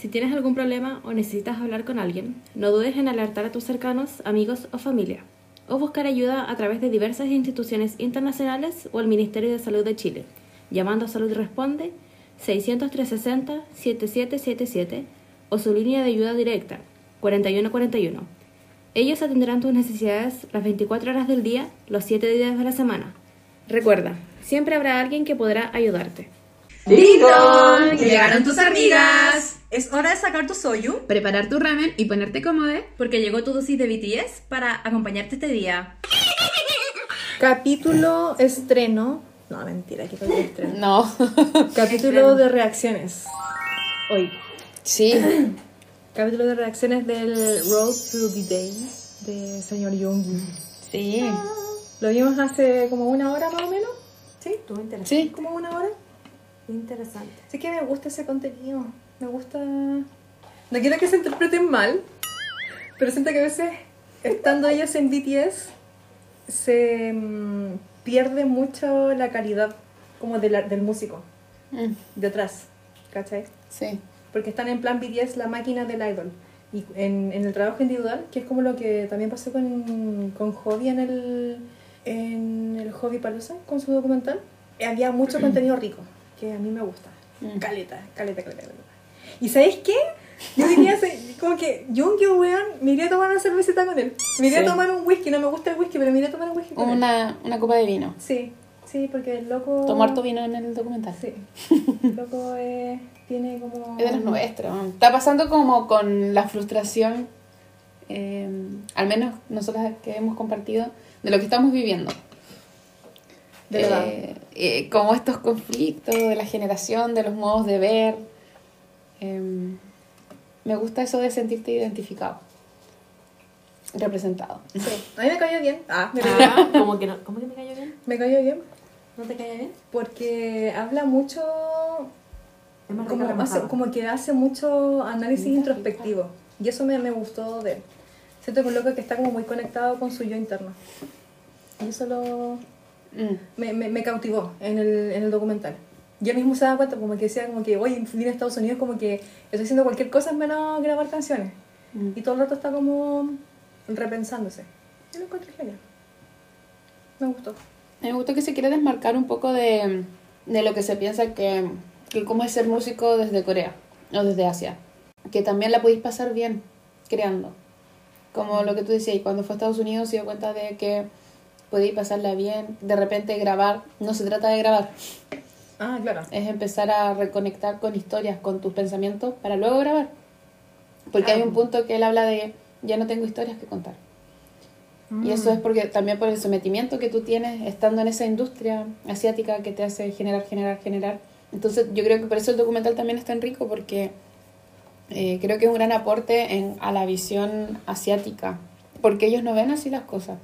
Si tienes algún problema o necesitas hablar con alguien, no dudes en alertar a tus cercanos, amigos o familia, o buscar ayuda a través de diversas instituciones internacionales o el Ministerio de Salud de Chile, llamando a Salud Responde 600-360-7777 o su línea de ayuda directa 4141. Ellos atenderán tus necesidades las 24 horas del día, los 7 días de la semana. Recuerda, siempre habrá alguien que podrá ayudarte. ¡Listo! ¡Llegaron tus amigas! Es hora de sacar tu soyu, preparar tu ramen y ponerte cómodo, porque llegó tu dosis de BTS para acompañarte este día. Capítulo estreno. No, mentira, ¿qué capítulo estreno? No. Capítulo de reacciones. Hoy. Sí. Capítulo de reacciones del Road to the Day de señor Yoongi. Sí. Lo vimos hace como una hora más o menos. ¿Sí? Estuvo interesante. Sí. Como una hora. Interesante. Sí que me gusta ese contenido. Me gusta... No quiero que se interpreten mal, pero siento que a veces, estando ellos en BTS, se mm, pierde mucho la calidad como de la- del músico, Mm, detrás, ¿cachai? Sí. Porque están en plan BTS, la máquina del idol. Y en, en el trabajo individual, que es como lo que también pasó con, con Hobby en el, en el Hobby Palooza, con su documental, había mucho contenido rico, que a mí me gusta. Mm. Caleta, caleta, caleta, caleta. ¿Y sabéis qué? Yo diría, como que Jungkook, weón, me iría a tomar una cervecita con él. Me iría Sí. a tomar un whisky, no me gusta el whisky, pero me iría a tomar un whisky con él. Una, una copa de vino. Sí, sí, porque el loco... Tomar tu vino en el documental. Sí, el loco eh, tiene como... Es de los nuestros. Está pasando como con la frustración, eh, al menos nosotras que hemos compartido, de lo que estamos viviendo. De verdad. Eh, eh, como estos conflictos de la generación, de los modos de ver. Eh, me gusta eso de sentirte identificado, representado. Sí, a mí me cayó bien. Ah, me cayó, Ah, ¿cómo que, no, ¿Cómo que me cayó bien? me cayó bien ¿No te cayó bien? porque habla mucho... Como, hace- como que hace mucho análisis introspectivo. Y eso me, me gustó de él. Siento que un loco que está como muy conectado con su yo interno. Y eso lo, Mm. me, me, me cautivó en el, en el documental. Yo mismo se daba cuenta, como que decía, como que, oye, vine a Estados Unidos, como que estoy haciendo cualquier cosa menos grabar canciones. Mm. Y todo el rato está como repensándose. Yo lo encontré genial. Me gustó. Me gustó que se quiere desmarcar un poco de, de lo que se piensa que, que cómo es ser músico desde Corea o desde Asia. Que también la podéis pasar bien creando. Como lo que tú decías, y cuando fue a Estados Unidos se dio cuenta de que podéis pasarla bien, de repente grabar. No se trata de grabar, Ah, claro. es empezar a reconectar con historias, con tus pensamientos para luego grabar. Porque hay un punto que él habla de ya no tengo historias que contar. Y eso es porque también por el sometimiento que tú tienes estando en esa industria asiática que te hace generar, generar, generar. Entonces yo creo que por eso el documental también es tan rico porque eh, creo que es un gran aporte en, a la visión asiática. Porque ellos no ven así las cosas.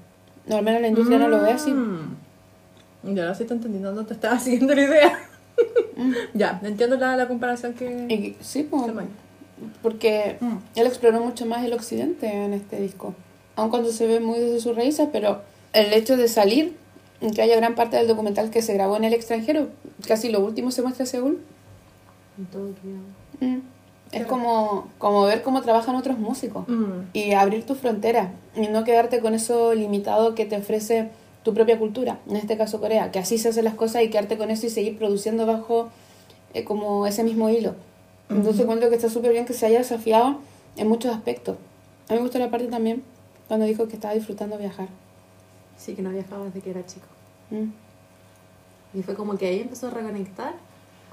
No, al menos la industria no lo ve así. Mm. Ya ahora sí te entendiendo, no te estaba siguiendo la idea. ya, entiendo la, la comparación que... Sí, pues, porque Mm. él exploró mucho más el occidente en este disco. Aun cuando se ve muy desde sus raíces, pero el hecho de salir, que haya gran parte del documental que se grabó en el extranjero, casi lo último se muestra Seúl, En Tokio. Mm. es como, como ver cómo trabajan otros músicos Mm. y abrir tu frontera y no quedarte con eso limitado que te ofrece tu propia cultura, en este caso Corea, que así se hacen las cosas y quedarte con eso y seguir produciendo bajo eh, como ese mismo hilo. Entonces encuentro que está súper bien que se haya desafiado en muchos aspectos. A mí me gustó la parte también cuando dijo que estaba disfrutando viajar. Sí, que no viajaba desde que era chico. Mm. Y fue como que ahí empezó a reconectar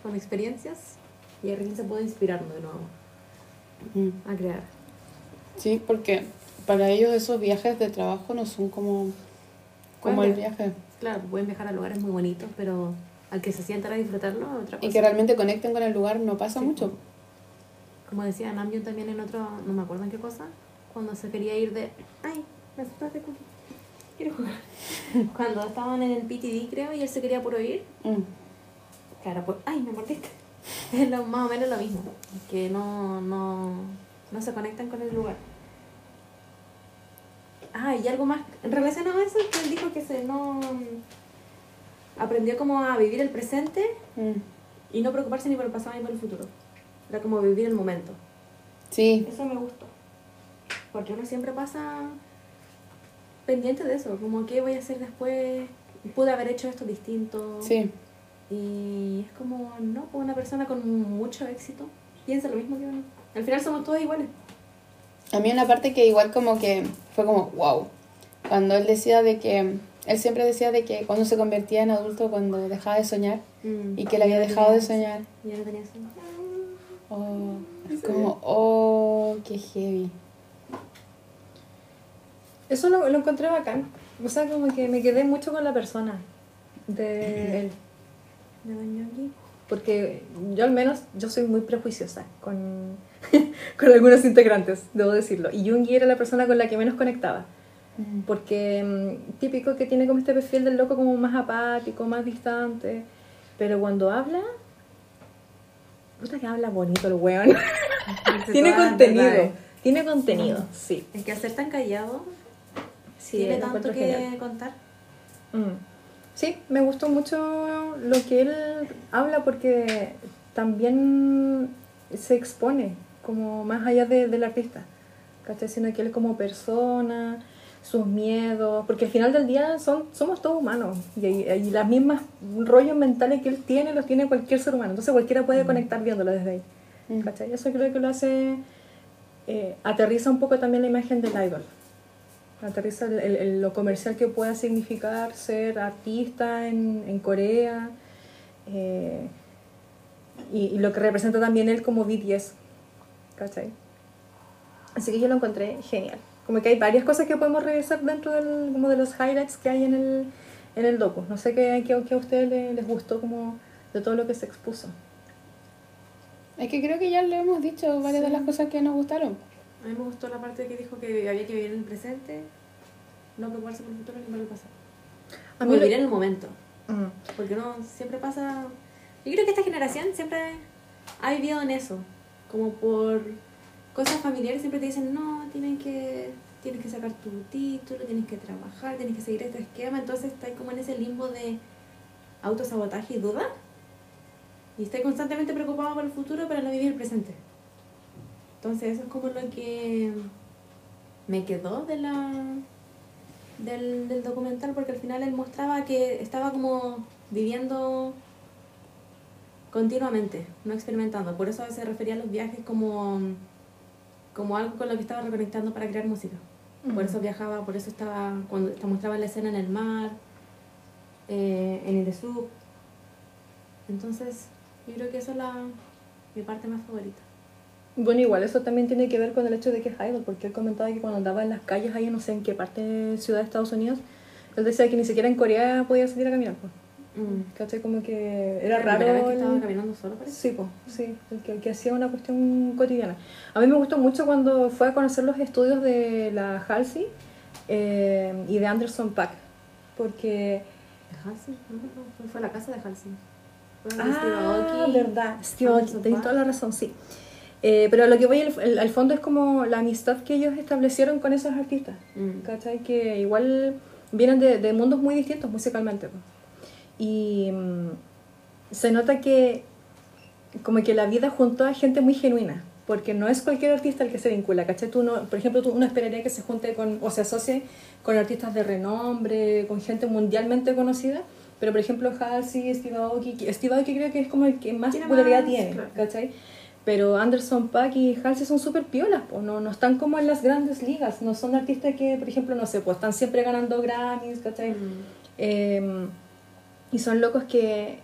con experiencias y repente se pudo inspirar de nuevo Mm. a crear. Sí, porque para ellos esos viajes de trabajo no son como, como el viaje. Claro, pueden viajar a lugares muy bonitos, pero al que se sientan a disfrutarlo otra cosa. Y que realmente conecten con el lugar no pasa Sí. mucho. Como decía Namjoon también en otro, no me acuerdo en qué cosa, cuando se quería ir de... Ay, me asustaste, Cookie. Quiero jugar. cuando estaban en el PTD, creo, y él se quería puro ir. Mm. Claro, pues... Ay, me mordiste. Es lo, más o menos lo mismo. Que no, no, no se conectan con el lugar. Ah, y algo más relacionado a eso, que él dijo que se no... Aprendió como a vivir el presente Mm. y no preocuparse ni por el pasado ni por el futuro. Era como vivir el momento. Sí, Eso me gustó. Porque uno siempre pasa pendiente de eso, como qué voy a hacer después, pude haber hecho esto distinto. sí. Y es como, no, pues una persona con mucho éxito piensa lo mismo que uno. Al final somos todos iguales. A mí una parte que igual como que fue como, wow. Cuando él decía de que, él siempre decía de que cuando se convertía en adulto, cuando dejaba de soñar, y que él había dejado de soñar. Ya no tenía sueño. Oh, es como, oh, qué heavy. Eso lo, lo encontré bacán. O sea, como que me quedé mucho con la persona de él. ¿De? Porque yo al menos, yo soy muy prejuiciosa con, con algunos integrantes, debo decirlo. Y Jungi era la persona con la que menos conectaba. Porque mm, típico que tiene como este perfil del loco como más apático, más distante. Pero cuando habla... Puta que habla bonito el weón. tiene contenido. verdades. Tiene contenido, sí. Es que ser tan callado, Sí, tiene tanto que genial. contar. Mm. Sí, me gustó mucho lo que él habla porque también se expone como más allá de- del artista, ¿cachai? Sino que él como persona, sus miedos, porque al final del día son, somos todos humanos y, y las mismas rollos mentales que él tiene los tiene cualquier ser humano, entonces cualquiera puede conectar viéndolo desde ahí, Mm. ¿cachai? Eso creo que lo hace, eh, aterriza un poco también la imagen del idol aterriza el- el- el- lo comercial que pueda significar ser artista en, en Corea eh, y, y lo que representa también él como BTS, ¿cachai? Así que yo lo encontré genial. Como que hay varias cosas que podemos revisar dentro del, como de los highlights que hay en el, en el docu. No sé qué, qué, qué a ustedes les, les gustó como de todo lo que se expuso. Es que creo que ya lo hemos dicho, varias de las cosas que nos gustaron. A mí me gustó la parte que dijo que había que vivir en el presente, no preocuparse por el futuro ni por el pasado. A mí lo- vivir en el momento. Mm. Porque uno siempre pasa. Yo creo que esta generación siempre ha vivido en eso. Como por cosas familiares siempre te dicen, no, tienen que, tienes que sacar tu título, tienes que trabajar, tienes que seguir este esquema. Entonces estás como en ese limbo de autosabotaje y duda. Y estás constantemente preocupado por el futuro, pero no vivir el presente. Entonces eso es como lo que me quedó de la del, del documental porque al final él mostraba que estaba como viviendo continuamente, no experimentando. Por eso se refería a los viajes como, como algo con lo que estaba reconectando para crear música. Por eso viajaba, por eso estaba, cuando te mostraba la escena en el mar, eh, en el sub. Entonces, yo creo que esa es la, mi parte más favorita. Bueno, igual eso también tiene que ver con el hecho de que es idol, porque él comentaba que cuando andaba en las calles ahí, no sé en qué parte de ciudad de Estados Unidos, él decía que ni siquiera en Corea podía salir a caminar. Pues. ¿Cachai? Como que era La raro. vez que estaba el- caminando solo, parece. Sí, pues, sí, el que, el que hacía una cuestión cotidiana. A mí me gustó mucho cuando fue a conocer los estudios de la Halsey eh, y de Anderson Paak, porque... ¿De Halsey? No, no, fue- fue a la casa de Halsey. Steve Ah, Aoki, verdad, Steve tenés toda la razón, sí. Eh, pero lo que voy al, al- al fondo es como la amistad que ellos establecieron con esos artistas, Mm. ¿cachai? Que igual vienen de, de mundos muy distintos musicalmente. pues. Y mm, se nota que como que la vida juntó a gente muy genuina, porque no es cualquier artista el que se vincula, ¿cachai? Tú no, por ejemplo, tú uno esperaría que se junte con, o se asocie con artistas de renombre, con gente mundialmente conocida, pero por ejemplo Halsey, Steve Aoki, Steve Aoki creo que es como el que más popularidad tiene, claro. ¿cachai? Pero Anderson Paak y Halsey son súper piolas, pues, no, no están como en las grandes ligas, no son artistas que, por ejemplo, no sé, pues están siempre ganando Grammys, ¿cachai? Mm. Eh, y son locos que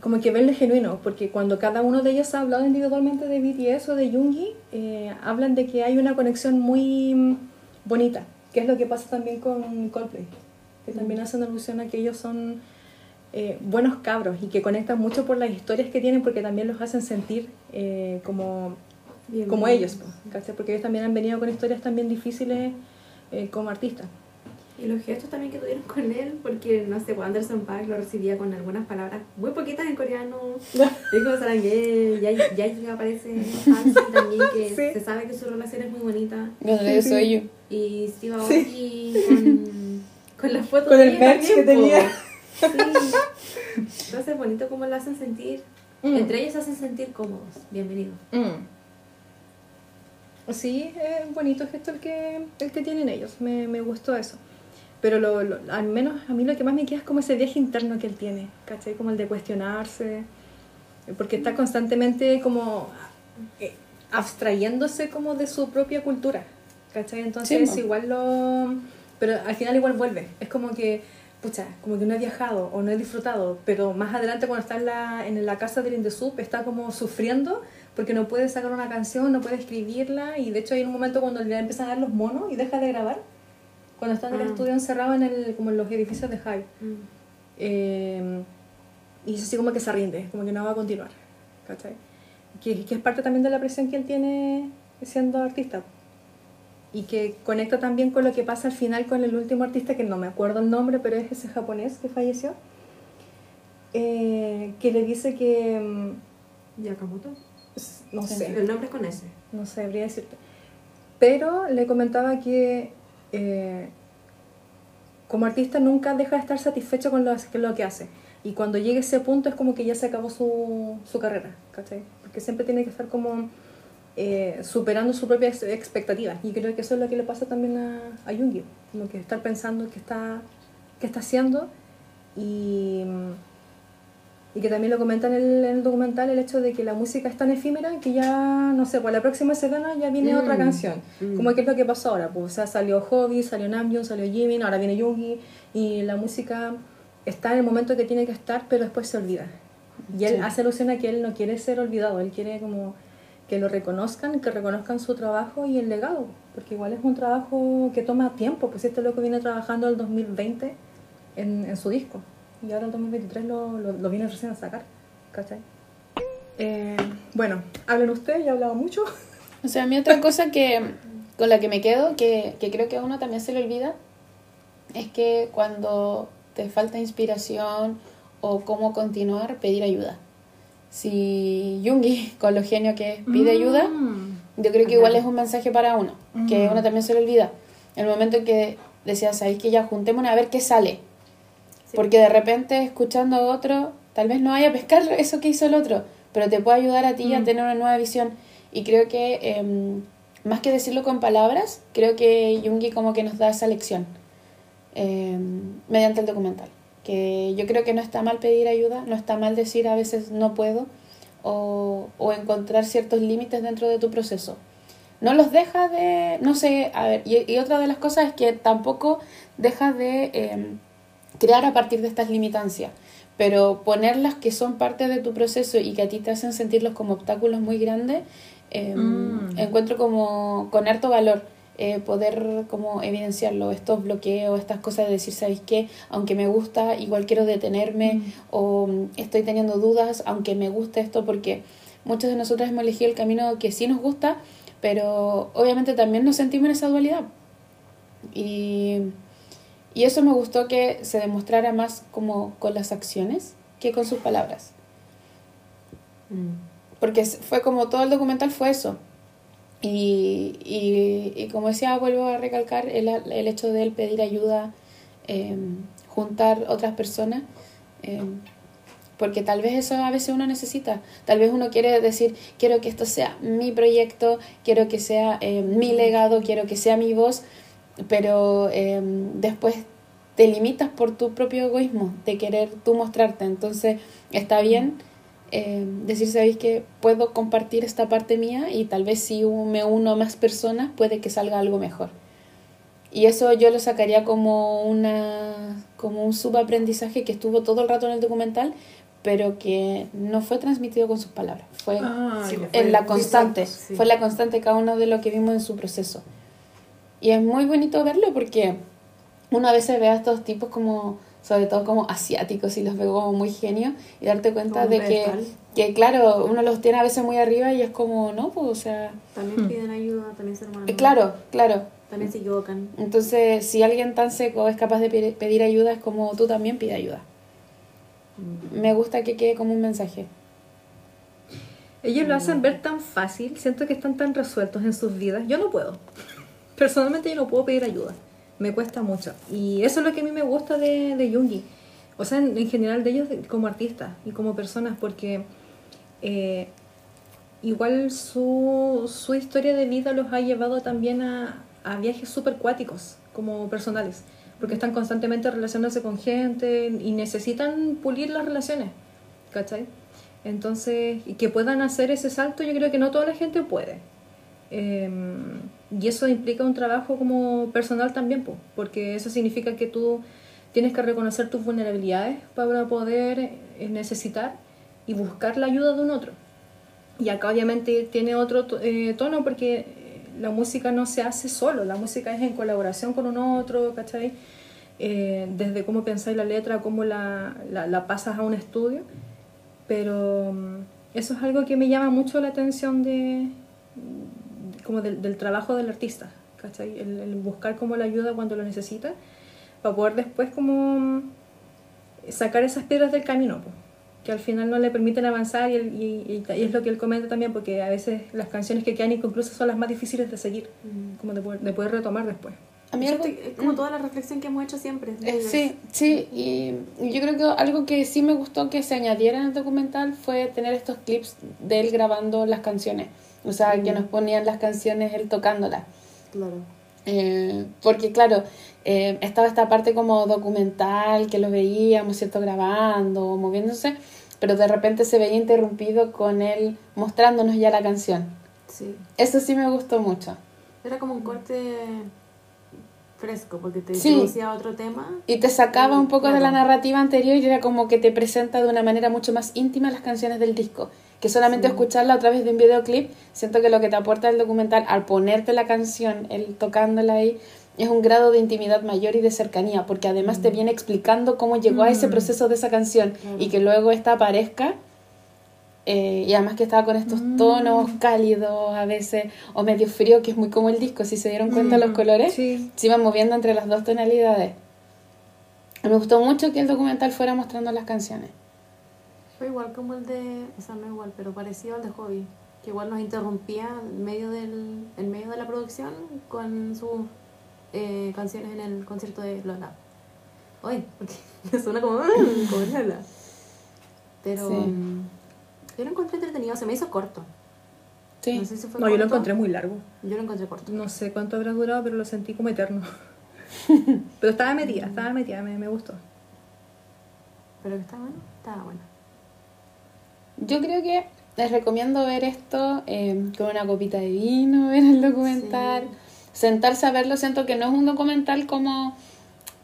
como que ven de genuino, porque cuando cada uno de ellos ha hablado individualmente de BTS o de Yoongi, eh, hablan de que hay una conexión muy bonita, que es lo que pasa también con Coldplay, que también hacen alusión a que ellos son eh, buenos cabros y que conectan mucho por las historias que tienen, porque también los hacen sentir eh, como, Bien, como ellos, porque ellos también han venido con historias también difíciles eh, como artistas. Y los gestos también que tuvieron con él, porque no sé, pues Anderson Paak lo recibía con algunas palabras muy poquitas en coreano. Dijo Sarangye, ya, ya aparece Halsey también, que Sí. se sabe que su relación es muy bonita. Yo de eso soy yo. Y Steve Aoki con, con la foto Con de el ella merch que tenía. Sí. Entonces es bonito cómo lo hacen sentir. Mm. Entre ellos se hacen sentir cómodos. Bienvenido. Mm. Sí, es bonito gesto el que, el que tienen ellos, me, me gustó eso. Pero lo, lo- al menos a mí lo que más me queda es como ese viaje interno que él tiene, ¿cachai? Como el de cuestionarse, porque está constantemente como eh, abstrayéndose como de su propia cultura, ¿cachai? Entonces Sí, igual lo... Pero al final igual vuelve, es como que, pucha, como que no he viajado o no he disfrutado, pero más adelante cuando está en la, en la casa del Indesup está como sufriendo porque no puede sacar una canción, no puede escribirla y de hecho hay un momento cuando le empiezan a dar los monos y deja de grabar, cuando está en el Ah. estudio encerrado en, el, como en los edificios de Hyde. Eh, y es así como que se rinde, como que no va a continuar. ¿cachai? Que, que es parte también de la presión que él tiene siendo artista. Y que conecta también con lo que pasa al final con el último artista, que no me acuerdo el nombre, pero es ese japonés que falleció. eh, que le dice que. mm, Yakamoto. No sé El nombre es con ese. no sabría decirte. Pero le comentaba que eh, como artista nunca deja de estar satisfecho con lo, con lo que hace. Y cuando llegue ese punto es como que ya se acabó su, su carrera, ¿cachai? Porque siempre tiene que estar como eh, superando su propia ex- expectativa. Y creo que eso es lo que le pasa también a, a. Como que estar pensando qué está, qué está haciendo y... Y que también lo comenta en el, en el documental el hecho de que la música es tan efímera que ya, no sé, pues la próxima semana ya viene Mm. otra canción. Mm. Como que es lo que pasó ahora. Pues, o sea, salió Hobby, salió Namjoon, salió Jimin, ahora viene Yoongi. Y la música está en el momento que tiene que estar, pero después se olvida. Y él Sí. hace alusión a que él no quiere ser olvidado. Él quiere como que lo reconozcan, que reconozcan su trabajo y el legado. Porque igual es un trabajo que toma tiempo. Pues este loco viene trabajando el 2020 en, en su disco. Y ahora el 2023 lo, lo, lo viene recién a sacar. ¿Cachai? Eh, bueno, hablen ustedes, ya he hablado mucho. O sea, a mí otra cosa que con la que me quedo, que, que creo que a uno también se le olvida, es que cuando te falta inspiración o cómo continuar, pedir ayuda. Si Jungi, con lo genio que es, pide ayuda, yo creo que igual es un mensaje para uno, que Mm. uno también se le olvida. El momento en que decía, sabéis que ya juntémonos a ver qué sale. Porque de repente escuchando a otro, tal vez no vaya a pescar eso que hizo el otro, pero te puede ayudar a ti a Mm. tener una nueva visión. Y creo que, em, más que decirlo con palabras, creo que Jungi como que nos da esa lección em, mediante el documental. Que yo creo que no está mal pedir ayuda, no está mal decir a veces no puedo o, o encontrar ciertos límites dentro de tu proceso. No los deja de, no sé, a ver, y, y otra de las cosas es que tampoco deja de em, crear a partir de estas limitancias, pero ponerlas que son parte de tu proceso y que a ti te hacen sentirlos como obstáculos muy grandes, em, Mm. encuentro como con harto valor eh, poder como evidenciarlo, estos bloqueos, estas cosas de decir, ¿sabéis qué? Aunque me gusta, igual quiero detenerme o mm, estoy teniendo dudas, aunque me guste esto, porque muchos de nosotros hemos elegido el camino que sí nos gusta, pero obviamente también nos sentimos en esa dualidad. Y, y eso me gustó que se demostrara más como con las acciones que con sus palabras. Porque s- fue como todo el documental fue eso. Y, y, y como decía, vuelvo a recalcar el, el hecho de él pedir ayuda, eh, juntar otras personas, eh, porque tal vez eso a veces uno necesita. Tal vez uno quiere decir, quiero que esto sea mi proyecto, quiero que sea eh, mi legado, quiero que sea mi voz, pero eh, después te limitas por tu propio egoísmo de querer tú mostrarte. Entonces está bien eh, decir, sabéis que puedo compartir esta parte mía y tal vez si me uno a más personas puede que salga algo mejor. Y eso yo lo sacaría como una como un subaprendizaje que estuvo todo el rato en el documental, pero que no fue transmitido con sus palabras. Fue Ah, Sí, en la constante, sí. fue la constante cada uno de lo que vimos en su proceso. Y es muy bonito verlo porque uno a veces ve a estos tipos como, sobre todo como asiáticos y los ve como muy genios y darte cuenta Como de que, que, claro, uno los tiene a veces muy arriba y es como, no, pues, o sea, También Hmm. piden ayuda, también se hermanos. eh, claro, claro. También se equivocan. Entonces, si alguien tan seco es capaz de pe- pedir ayuda, es como tú también pide ayuda. Me gusta que quede como un mensaje. Ellos lo hacen ver tan fácil, siento que están tan resueltos en sus vidas. Yo no puedo. Personalmente yo no puedo pedir ayuda. Me cuesta mucho. Y eso es lo que a mí me gusta de, de Jungi. O sea, en, en general de ellos como artistas y como personas, porque eh, igual su, su historia de vida los ha llevado también a, viajes súper cuáticos, como personales, porque están constantemente relacionándose con gente y necesitan pulir las relaciones, ¿cachai? Entonces, y que puedan hacer ese salto, yo creo que no toda la gente puede. Em, y eso implica un trabajo como personal también, po, porque eso significa que tú tienes que reconocer tus vulnerabilidades para poder eh, necesitar y buscar la ayuda de un otro. Y acá obviamente tiene otro eh, tono porque eh, la música no se hace solo, la música es en colaboración con un otro, ¿cachai? Desde cómo pensáis la letra, cómo la, la, la pasas a un estudio. Pero mm, eso es algo que me llama mucho la atención de, como del, del trabajo del artista, ¿cachai? El, el buscar como la ayuda cuando lo necesita, para poder después como mm, sacar esas piedras del camino, po, que al final no le permiten avanzar y, el- y- y- y es lo que él comenta también, porque a veces las canciones que quedan inconclusas son las más difíciles de seguir, como de poder, de poder retomar después. A mí algo- es como toda la reflexión que hemos hecho siempre. Eh, sí, sí, y y yo creo que algo que sí me gustó que se añadiera en el documental fue tener estos clips de él grabando las canciones. O sea, que nos ponían las canciones él tocándolas. Claro. Eh, porque claro, eh, estaba esta parte como documental que lo veíamos, ¿cierto? Grabando, moviéndose, pero de repente se veía interrumpido con él mostrándonos ya la canción. Sí. Eso sí me gustó mucho. Era como un corte fresco, porque te introducía a otro tema. Y te sacaba un poco de la narrativa anterior y era como que te presenta de una manera mucho más íntima las canciones del disco. Que solamente escucharla a través de un videoclip, siento que lo que te aporta el documental al ponerte la canción, el tocándola ahí, es un grado de intimidad mayor y de cercanía, porque además te viene explicando cómo llegó a ese proceso de esa canción y que luego esta aparezca. eh, y además que estaba con estos tonos cálidos a veces, o medio frío, que es muy como el disco, si se dieron cuenta los colores Sí. se iban moviendo entre las dos tonalidades. Me gustó mucho que el documental fuera mostrando las canciones. Fue igual como el de, o sea, no igual, pero parecido al de Hobby, que igual nos interrumpía en medio, del, en medio de la producción con sus eh, canciones en el concierto de Lola. Uy, porque suena como, como Lola. Pero Sí. yo lo encontré entretenido, se me hizo corto. Sí. No sé si fue No, yo lo encontré muy largo. Yo lo encontré corto. No sé cuánto habrá durado, pero lo sentí como eterno. pero estaba metida, estaba metida, me, me gustó. Pero que está bueno, estaba bueno. Yo creo que les recomiendo ver esto eh, con una copita de vino, ver el documental, sentarse a verlo. Siento que no es un documental como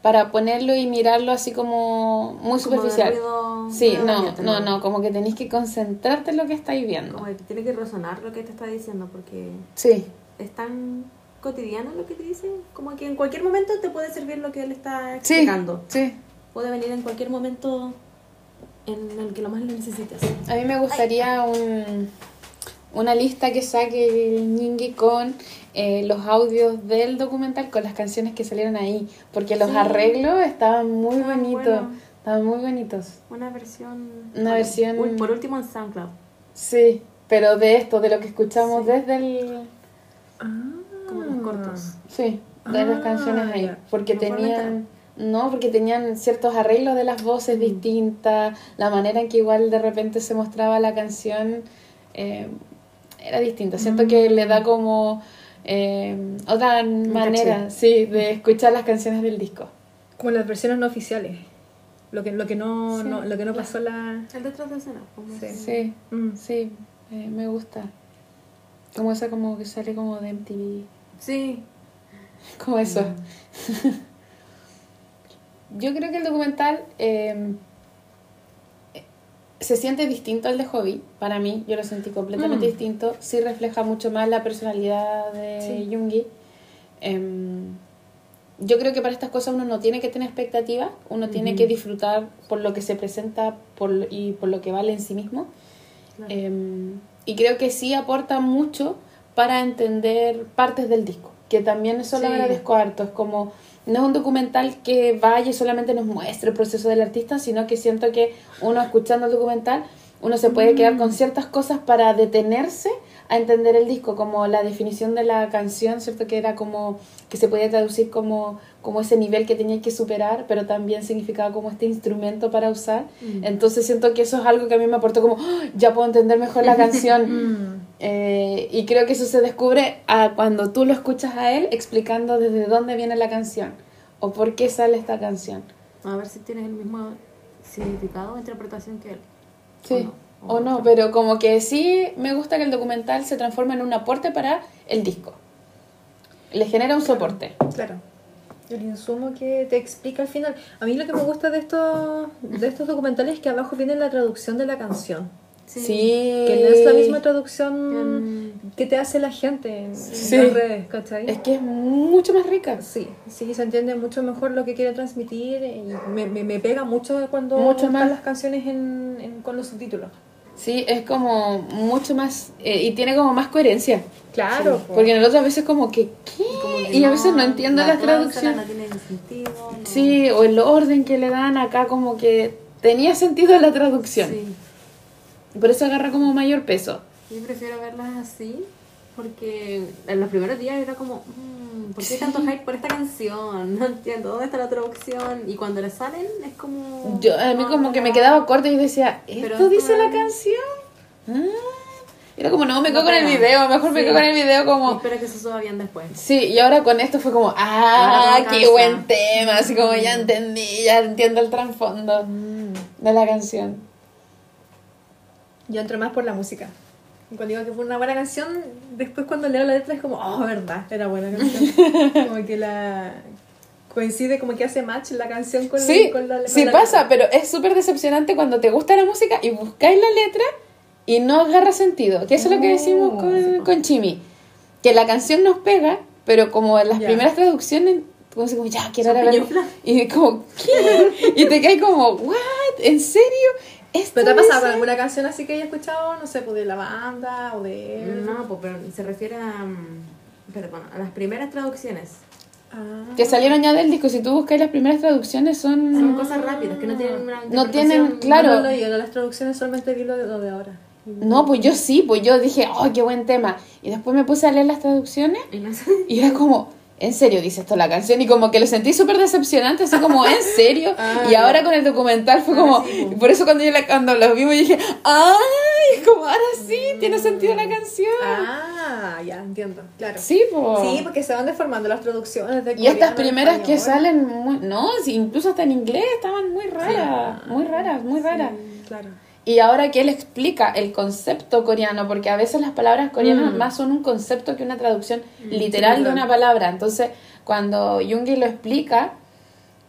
para ponerlo y mirarlo así como muy Como superficial. ruido- Sí, no, ambiente, no, no, como que tenéis que concentrarte en lo que estáis viendo. Como que tiene que resonar lo que te está diciendo, porque Sí, es tan cotidiano lo que te dice, como que en cualquier momento te puede servir lo que él está sí, explicando. sí. Puede venir en cualquier momento en el que lo más lo necesites. A mí me gustaría un, una lista que saque el Ñingui con eh, los audios del documental, con las canciones que salieron ahí, porque los Sí. arreglos estaban muy bonitos, estaban muy bonitos. Una versión... Una por- versión- uy, Por último en SoundCloud. Sí, pero de esto, de lo que escuchamos Sí. desde el... Como los cortos. Sí, de las Ah, canciones ahí, porque tenían... No, porque tenían ciertos arreglos de las voces distintas, la manera en que igual de repente se mostraba la canción eh, era distinta. Siento que le da como eh, otra manera, sí, de escuchar las canciones del disco. Como las versiones no oficiales. Lo que, lo que, no, Sí. no- lo que no pasó la... El detrás de escena. Sí. Sí, Mm. sí, eh, me gusta. Como esa como que sale como de MTV. Sí. Como eso. Yo creo que el documental eh, se siente distinto al de Hobby. Para mí, yo lo sentí completamente Mm. distinto. Sí refleja mucho más la personalidad de Sí. Jungi. Em, yo creo que para estas cosas uno no tiene que tener expectativas, uno tiene que disfrutar por lo que se presenta por, y por lo que vale en sí mismo. Claro. Em, y creo que sí aporta mucho para entender partes del disco, que también eso lo Sí. agradezco harto. Es como, no es un documental que vaya y solamente nos muestre el proceso del artista, sino que siento que uno escuchando el documental, uno se puede quedar con ciertas cosas para detenerse a entender el disco, como la definición de la canción, ¿cierto? Que era como, que se podía traducir como, como ese nivel que tenía que superar, pero también significaba como este instrumento para usar. Entonces siento que eso es algo que a mí me aportó como, ¡Ah! ya puedo entender mejor la canción. Mm. Eh, y creo que eso se descubre a cuando tú lo escuchas a él explicando desde dónde viene la canción o por qué sale esta canción. A ver si tienes el mismo significado o interpretación que él. Sí, o no, pero como que sí me gusta que el documental se transforme en un aporte para el disco. Le genera un soporte. Claro. El insumo que te explica al final. A mí lo que me gusta de estos, de estos documentales es que abajo viene la traducción de la canción. Sí. Que no es la misma traducción que te hace la gente en, Sí. las redes, ¿cachai? Es que es mucho más rica. Sí, sí, se entiende mucho mejor lo que quiere transmitir y me, me, me pega mucho cuando Mucho más. las canciones en, en- con los subtítulos. Sí, es como mucho más... eh, y tiene como más coherencia. Claro, po. Porque en el otro a veces como que... ¿qué? Como que Y a veces no entiendo la las traducciones. No tiene sentido. no- Sí, o el orden que le dan acá como que tenía sentido la traducción. Sí. Por eso agarra como mayor peso. Yo prefiero verlas así porque en los primeros días era como, mm, ¿por qué tanto hype por esta canción? No entiendo, ¿dónde está la traducción? Y cuando le salen es como... Yo, a mí como que me Ah, quedaba corta y decía, Pero ¿esto dice la canción? Ah. Era como, no, me No quedo con el video, mejor me Sí. quedo con el video Y como... espero que se suba bien después. Sí, y ahora con esto fue como, ah, qué buen tema, así como ya entendí, ya entiendo el trasfondo de la canción. Yo entro más por la música. Cuando digo que fue una buena canción, después cuando leo la letra es como, oh, verdad, era buena canción. como que la coincide, como que hace match la canción con, Sí, con la con sí la pasa, letra. pero es súper decepcionante cuando te gusta la música y buscáis la letra y no agarra sentido. Que eso es lo que decimos Oh, con, con Chimi. Que la canción nos pega, pero como en las primeras traducciones, como, como ya, quiero piñuflas. Y como, ¿qué? y te caes como, ¿what? ¿En serio? ¿Esto ¿Pero te ha pasado con alguna canción así que hayas escuchado, no sé, pues de la banda o de él? No, pues, pero se refiere a... mm, Perdón, a las primeras traducciones. Ah. Que salieron ya del disco. Si tú buscas las primeras traducciones, son. Son cosas rápidas, que no tienen una No tienen, claro. No, no, no, yo las traducciones solamente vi lo de, lo de ahora. No, pues yo sí, pues yo dije, ¡oh, qué buen tema! Y después me puse a leer las traducciones Y no sé. y era como, ¿en serio dice esto la canción? Y como que lo sentí súper decepcionante, así como, ¿en serio? Ah, y ahora con el documental fue como, sí, por eso cuando yo la, cuando lo vimos dije, ¡ay! Como, ahora sí, tiene sentido la canción. Ah, ya, entiendo, claro. Sí. Sí, porque se van deformando las traducciones de Y estas primeras que salen, muy, no, incluso hasta en inglés estaban muy raras, muy raras, muy raras. Sí, claro. Y ahora que él explica el concepto coreano, porque a veces las palabras coreanas Mm. más son un concepto que una traducción literal de una palabra. Entonces, cuando Jungi lo explica,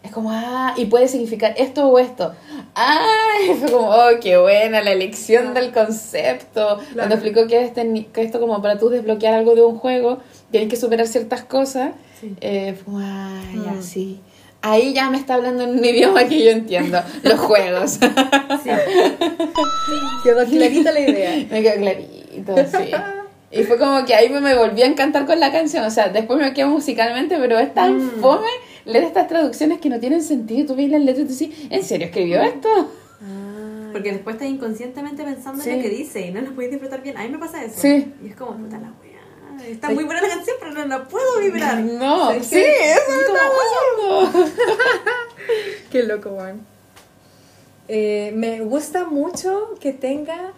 es como, ah, y puede significar esto o esto. Ah, y fue como, oh, qué buena la elección del concepto. Cuando explicó que, este, que esto como para tú desbloquear algo de un juego, tienes que superar ciertas cosas, Sí. eh, fue como, ah, ya, Mm. sí. Ahí ya me está hablando en un idioma que yo entiendo, los juegos. Quedó clarita la idea. Me quedó clarito, sí. Y fue como que ahí me, volví a encantar con la canción. O sea, después me quedé musicalmente, pero es tan Mm. fome leer estas traducciones que no tienen sentido. Tú ves las letras y tú dices, ¿en serio escribió esto? Porque después estás inconscientemente pensando Sí. en lo que dice y no lo puedes disfrutar bien. A mí me pasa eso. Sí. Y es como, puta la wea. Está muy buena la canción, pero no la puedo vibrar. No, ¿Sabes sí, qué? eso me está pasando. Qué loco, Juan. Eh, me gusta mucho que tenga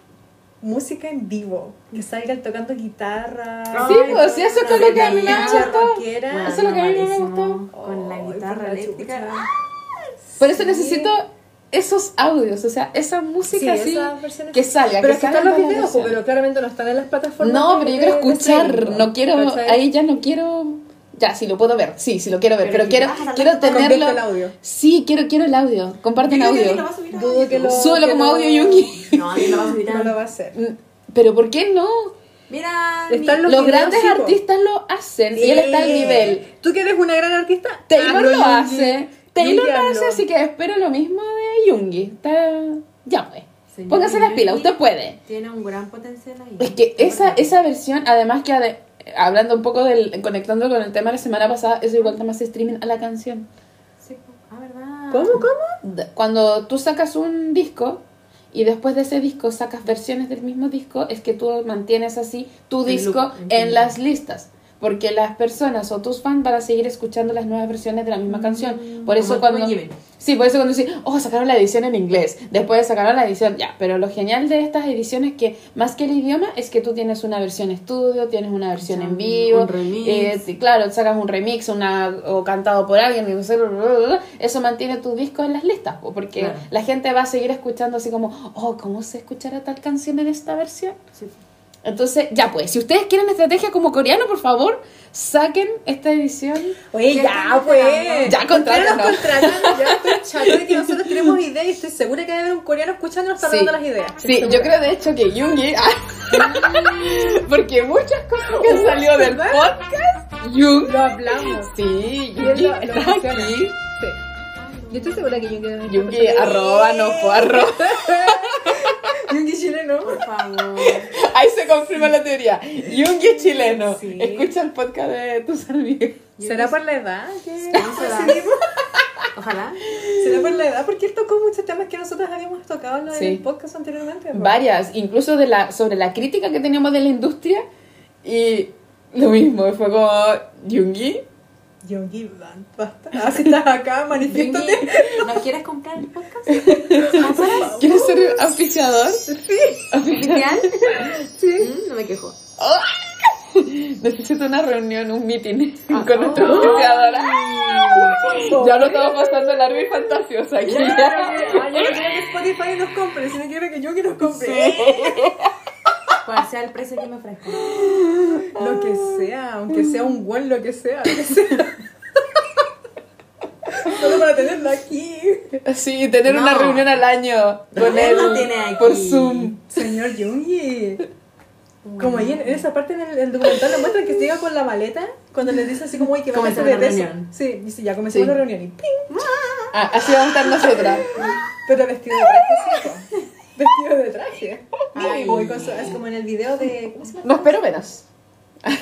música en vivo, que salgan tocando guitarra. Sí, pues, sí, eso es lo que a mí me gustó. Eso es lo que a mí no me gustó. Con la guitarra eléctrica. Por eso Sí. necesito esos audios, o sea, esa música Sí, así que salga. Pero es que están los videos, versión. pero claramente no están en las plataformas. No, pero yo quiero escuchar, no quiero, ¿cachai? ahí ya no quiero, ya, sí lo puedo ver, sí, sí lo quiero ver, Pero pero, quiero, quiero tenerlo. El audio. Sí, quiero, quiero el audio, comparten audio. Dudo que lo-. Súbelo que como lo- audio Yungi. No, alguien lo va a subir No lo va a hacer. Mm, Pero ¿por qué no? Mira, Están Los grandes artistas lo hacen y él está al nivel. ¿Tú que eres una gran artista? Taylor hazlo, lo hace. Taylor hace, así que espero lo mismo de Yungi. Está... Ya pues. Señor Póngase las pilas, usted puede. Tiene un gran potencial ahí. Es que esa, esa versión, además que ade- hablando un poco del, conectando con el tema de la semana pasada, eso igual te hace streaming a la canción. Sí, ah, verdad. ¿Cómo, cómo? Cuando tú sacas un disco y después de ese disco sacas versiones del mismo disco, es que tú mantienes así tu El disco en las listas. Porque las personas o tus fans van a seguir escuchando las nuevas versiones de la misma canción. Por eso Como cuando... Sí, por eso cuando dicen, oh, sacaron la edición en inglés, después sacaron la edición, ya, pero lo genial de estas ediciones es que más que el idioma es que tú tienes una versión estudio, tienes una versión en Un vivo, remix. eh, claro, sacas un remix una, o cantado por alguien, y no sé, eso mantiene tu disco en las listas, po, porque Claro. la gente va a seguir escuchando así como, oh, ¿cómo se escuchará tal canción en esta versión? Sí. Entonces, ya pues, si ustedes quieren estrategia como coreano, por favor, saquen esta edición. Oye, ¿Qué ya, pues. esperando? Ya, ¿Por qué no contrátanos. nos contratan? Ya estoy chato de que nosotros tenemos ideas y estoy segura que debe haber un coreano escuchándonos está Sí. dando las ideas. Sí, yo creo de hecho que Yoongi, porque muchas cosas que han salido del ¿Verdad? podcast, Young, Lo hablamos. sí, Yoongi lo está aquí. Sí. Yo estoy segura que Yungi debe Yoongi, arroba, no fue arroba. Yungi chileno. Por favor. Ahí se confirma la teoría. Yoongi es chileno. Sí. Escucha el podcast de tus amigos. ¿Será por la edad? que No será. decidimos? Ojalá. ¿Será por la edad? Porque él tocó muchos temas que nosotros habíamos tocado en Sí. el podcast anteriormente. ¿no? Varias, incluso de la, sobre la crítica que teníamos de la industria. Y lo mismo, fue como Yoongi. Van, basta. Ah, si estás acá, manifiéstate. ¿Nos quieres comprar el podcast? ¿Quieres ser auspiciador? Sí, ¿Oficial? sí. Mm, No me quejo. Necesito una reunión, un meeting Ah, con nuestra oh. Ya lo estamos pasando largo y fantasioso aquí. Ah, yo no quiero que Spotify nos compre, sino quiero que Yungi nos compre. ¿Cuál sea el precio que me ofrezcan? Lo que sea, aunque sea un buen lo que sea, lo que sea. Solo para tenerlo aquí. Sí, tener No. una reunión al año con Él por Zoom. Señor Yungi. Como ahí en, en esa parte en el, documental lo muestran que llega con la maleta cuando les dice así como, oye, que va a Comenzó hacer tesis. reunión. Sí, dice, ya comenzamos Sí. la reunión y ¡ping! Ah, así vamos a estar nosotras. Pero vestido de traje. Vestido de traje. Ay. Y voy con su- es como en el video de. ¿Cómo se llama? No espero menos.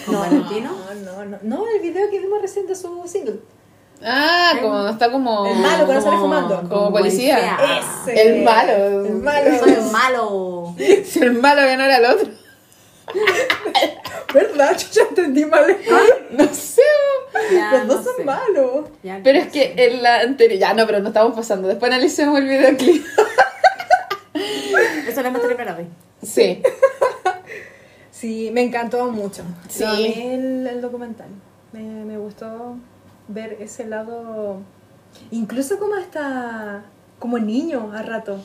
¿Con Valentino? No, no, no. No, el video que vimos recién de su single. Ah, como está como. El malo cuando sale fumando. Como policía. Ese. El malo. El malo. Soy malo. Si el malo ganó al otro. ¿Verdad? Yo ya entendí mal. No sé. Ya, Los dos no son sé. malos. Ya, Pero no es que en la anterior. Ya no, pero no estamos pasando. Después analicemos el videoclip. Eso lo meteré para hoy. Sí. Sí, me encantó mucho. Sí. El, el documental. Me, me gustó ver ese lado, incluso como hasta como niño a rato.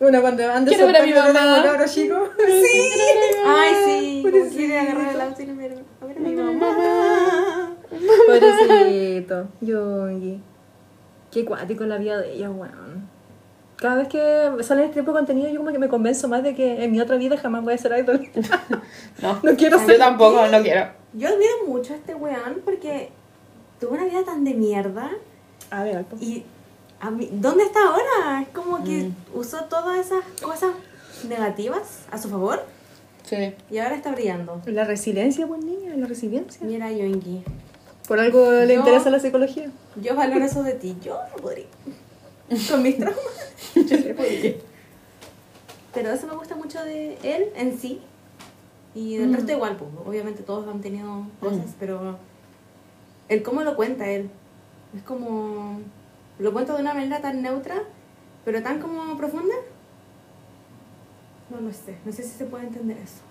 Bueno, cuando anda Quiero ver a mi mamá. cabro chico. Sí. Ay, sí. Quiere agarrar el auto y le mira, a ver a mi mamá. Pobrecito, Yongi. Qué cuático la vida de ella, weón. Cada vez que sale este tipo de contenido, yo como que me convenzo más de que en mi otra vida jamás voy a ser idol. No. No quiero Yo ser. tampoco, no quiero. Yo admiro mucho a este weón porque tuvo una vida tan de mierda A ver, Alpo. y a mí, ¿dónde está ahora? Es como que usó todas esas cosas negativas a su favor Sí. y ahora está brillando. La resiliencia, buen niña, la resiliencia. Mira, Yoingi. Por algo le Yo- interesa la psicología. Yo valoro eso de ti. Yo no podría. Con mis traumas. Yo no podría. Pero eso me gusta mucho de él en sí. Y del resto igual, pues, obviamente todos han tenido cosas, pero el cómo lo cuenta él. Es como... Lo cuenta de una manera tan neutra, pero tan como profunda. No lo sé, no sé si se puede entender eso.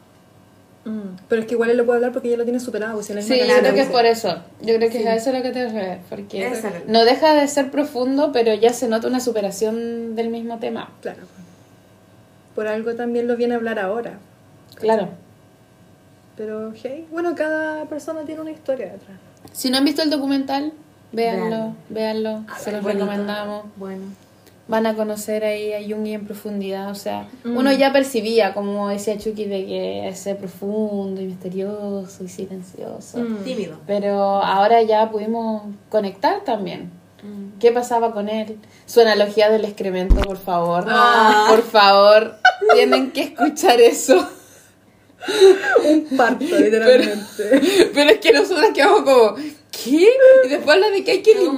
Mm, Pero es que igual él lo puede hablar porque ya lo tiene superado. pues, si Sí, yo creo que es por eso. Yo creo que es a eso lo que te refieres. Porque Eso no deja de ser profundo, pero ya se nota una superación del mismo tema. Claro. Por algo también lo viene a hablar ahora. Claro. Pero, hey, bueno, cada persona tiene una historia detrás. Si no han visto el documental, véanlo, Véanlo. véanlo. Se los Bonito. recomendamos. Bueno. Van a conocer ahí a Jungi en profundidad. O sea, Mm. uno ya percibía, como decía Chucky, de que es profundo y misterioso y silencioso. Mm. Tímido. Pero ahora ya pudimos conectar también. ¿Qué pasaba con él? Su analogía del excremento, por favor. Ah. Por favor, tienen que escuchar eso. Un parto, literalmente. Pero es que nosotras quedamos como, ¿qué? Y después habla de que hay que el Hay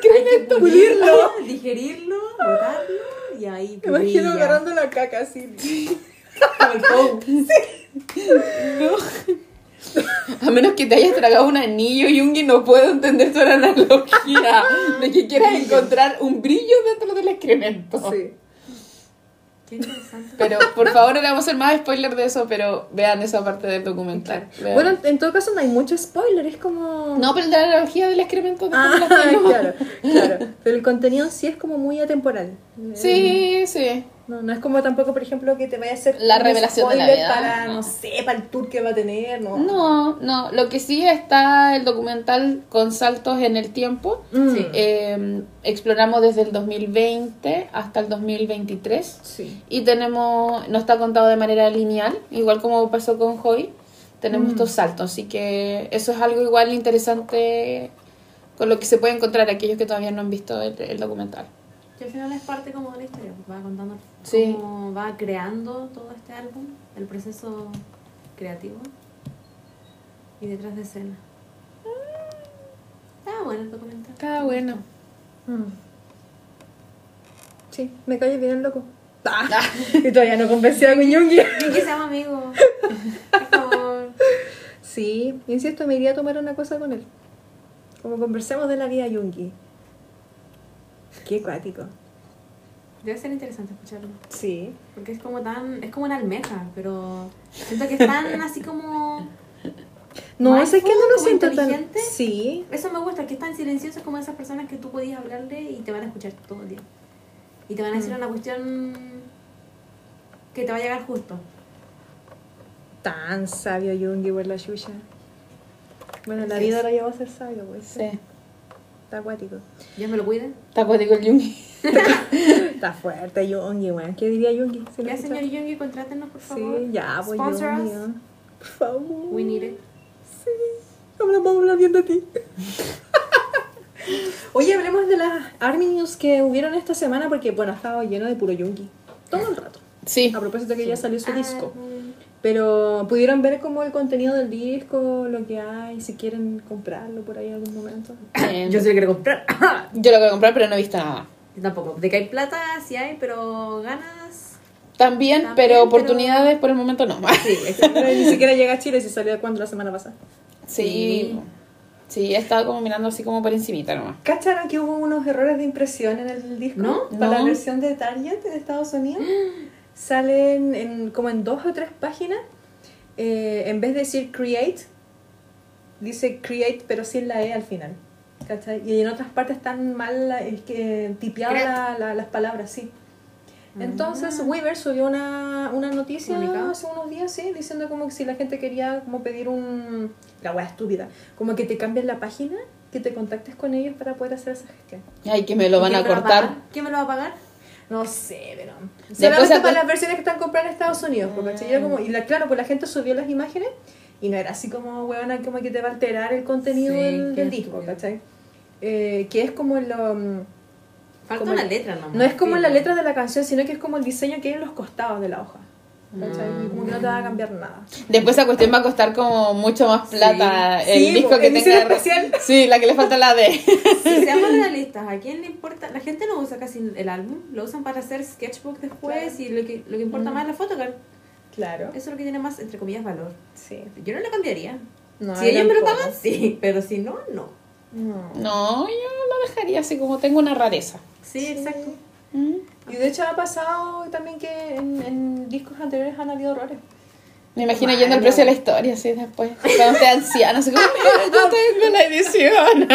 que excremento. pulirlo, digerirlo, botarlo y ahí Me imagino agarrando la caca así. Como el Pou. A menos que te hayas tragado un anillo, Jungi, no puedo entender tu analogía de que quieras encontrar un brillo dentro del excremento. Sí. Qué interesante. Pero por favor, no le vamos a hacer más spoiler de eso, pero vean esa parte del documental. Bueno, en todo caso no hay mucho spoiler, es como... no, pero la analogía del excremento de Ah, claro, claro. Pero el contenido sí es como muy atemporal. Sí, sí. No, no es como tampoco, por ejemplo, que te vaya a hacer La revelación de vida, para, no. no. sé, para el tour que va a tener, ¿no? No, no. Lo que sí está el documental con saltos en el tiempo. Mm. Sí. Eh, exploramos desde el 2020 hasta el 2023. Sí. Y tenemos, no está contado de manera lineal, igual como pasó con Hoy. Tenemos Mm. estos saltos, así que eso es algo igual interesante con lo que se puede encontrar aquellos que todavía no han visto el, el documental. Que al final es parte como de la historia, pues va contando Sí. cómo va creando todo este álbum, el proceso creativo y detrás de escena. Está bueno el documental. Está bueno. Mm. Sí, me cae bien el loco. Ah, y todavía no convencí a Guiñungui. Y que seamos amigos. Por favor. Sí, insisto, me iría a tomar una cosa con él. Como conversemos de la vida Yungi. Qué cuático. Debe ser interesante escucharlo. Sí. Porque es como tan. Es como una almeja, pero. Siento que es tan así como. No, es que no lo siento tan. Sí. Eso me gusta, que es tan silencioso como esas personas que tú podías hablarle y te van a escuchar todo el día. Y te van a decir una cuestión que te va a llegar justo. Tan sabio Yungi por la chucha. Bueno, la Sí. vida lo llevó a ser sabio, pues. Sí. Está acuático. Dios me lo cuide. Está acuático el Jungi. Está fuerte Yungi, weón. ¿Qué diría Yungi? lo Ya, señor Yungi, contrátenos, por favor. Sí, ya, pues Sponsor Yungi. us. Por favor. We need it. Sí. Ahora vamos a hablar bien de ti. Oye, hablemos de las Army News que hubieron esta semana porque, bueno, ha estado lleno de puro Yungi. Todo el rato. Sí. A propósito de que ya salió su disco. mm. Pero pudieron ver como el contenido del disco, lo que hay, si quieren comprarlo por ahí en algún momento. Yo sí lo quiero comprar. yo lo a comprar, pero no he visto nada. Yo tampoco. De que hay plata, sí hay, pero ganas. También, También, pero pero- oportunidades por el momento no. Sí, ni siquiera llega a Chile si salió cuando la semana pasada. Sí. Sí, he estado como mirando así como por encimita nomás. ¿Cacharon que hubo unos errores de impresión en el disco? ¿No? Para la versión de Target de Estados Unidos. Salen en, como en dos o tres páginas. eh, en vez de decir create, dice create pero sin la E al final. ¿Cachai? Y en otras partes están mal es que, tipeadas la- la- las palabras, sí. Entonces Weaver subió una, una noticia hace unos días, sí, diciendo como que si la gente quería como pedir un... La wea estúpida. Como que te cambien la página, que te contactes con ellos para poder hacer esa gestión. Ay, que me lo van ¿Quién a cortar. ¿Quién me lo va a pagar? No sé, pero... Después Solamente para las versiones que están compradas en Estados Unidos, porque y la, claro, pues la gente subió las imágenes y no era así como, weona, como que te va a alterar el contenido Sí, del, disco. ¿cachai? Eh, que es como lo... mm, Falta Como una el- letra nomás. No es como Sí. la letra de la canción, sino que es como el diseño que hay en los costados de la hoja. ¿Cachai? Como que no te va a cambiar nada. Después esa cuestión va a costar como mucho más plata. Sí. El Sí, disco que tenga. especial. Sí, la que le falta la D. Si seamos realistas, ¿a quién le importa? La gente no usa casi el álbum, lo usan para hacer sketchbook después Claro. y lo que, lo que importa Mm. más es la photocard. Claro. Eso es lo que tiene más, entre comillas, valor. Sí. Yo no le cambiaría. No, si ellos me lo pagan, sí, pero si no, no. No. No, yo lo dejaría así como tengo una rareza. Sí, exacto. Mm. Y de hecho ha pasado también que en, en discos anteriores han habido errores. Me imagino yendo al precio de la historia, así después. Cuando esté anciano, así como, mira, yo tengo la edición.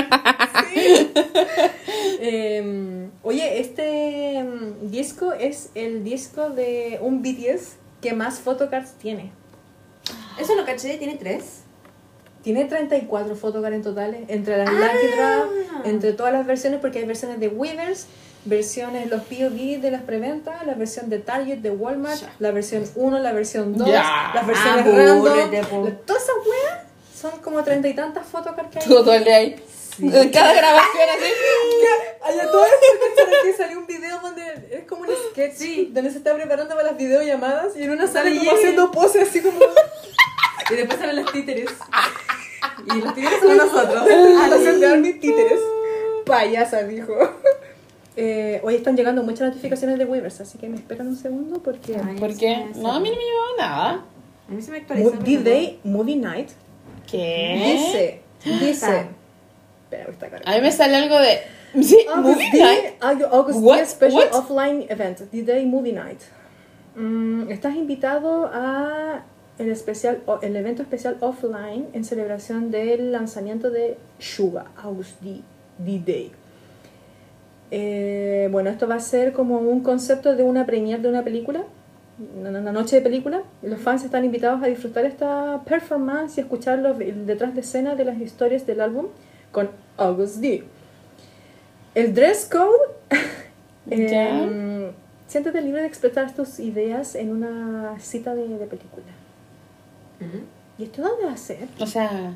Eh, oye, este mm, disco es el disco de un BTS que más photocards tiene. Eso lo caché, tiene tres. Tiene 34 photocards en total, entre las Ah. Lucky Draw, entre todas las versiones, porque hay versiones de Weavers, versiones, los POV de las preventas, la versión de Target, de Walmart, Ya. la versión 1, la versión 2, Ya. las versiones Abúrrete, random. Todas esas weas son como treinta y tantas photocards que hay. Todo el día ahí. Cada grabación así. A todo esto, que salió un video donde es como un sketch Sí. donde se está preparando para las videollamadas y en una sale Sale como haciendo poses así como Y después salen los títeres. Y los títeres son nosotros. presentación de Army Títeres. Payasa, dijo. Eh, hoy están llegando muchas notificaciones de Weavers, así que me esperan un segundo porque Ay, ¿Por sí, qué? sí. No, a mí no me llevaba nada. A mí se me no. D-Day Movie Night ¿Qué? Dice, dice. Espera, está acá. A mí me sale algo de. Sí, August movie D, night. Aug- August What? D Special What? Offline Event, The Day Movie Night. Mm, estás invitado a el, especial, el evento especial offline en celebración del lanzamiento de Suga, August D Day. Eh, bueno, esto va a ser como un concepto de una premiere de una película, una, noche de película. Los fans están invitados a disfrutar esta performance y escuchar los, detrás de escena de las historias del álbum con August D. El dress code. Ya. em, siéntete libre de expresar tus ideas en una cita de, de película. ¿Y esto dónde va a ser? O sea,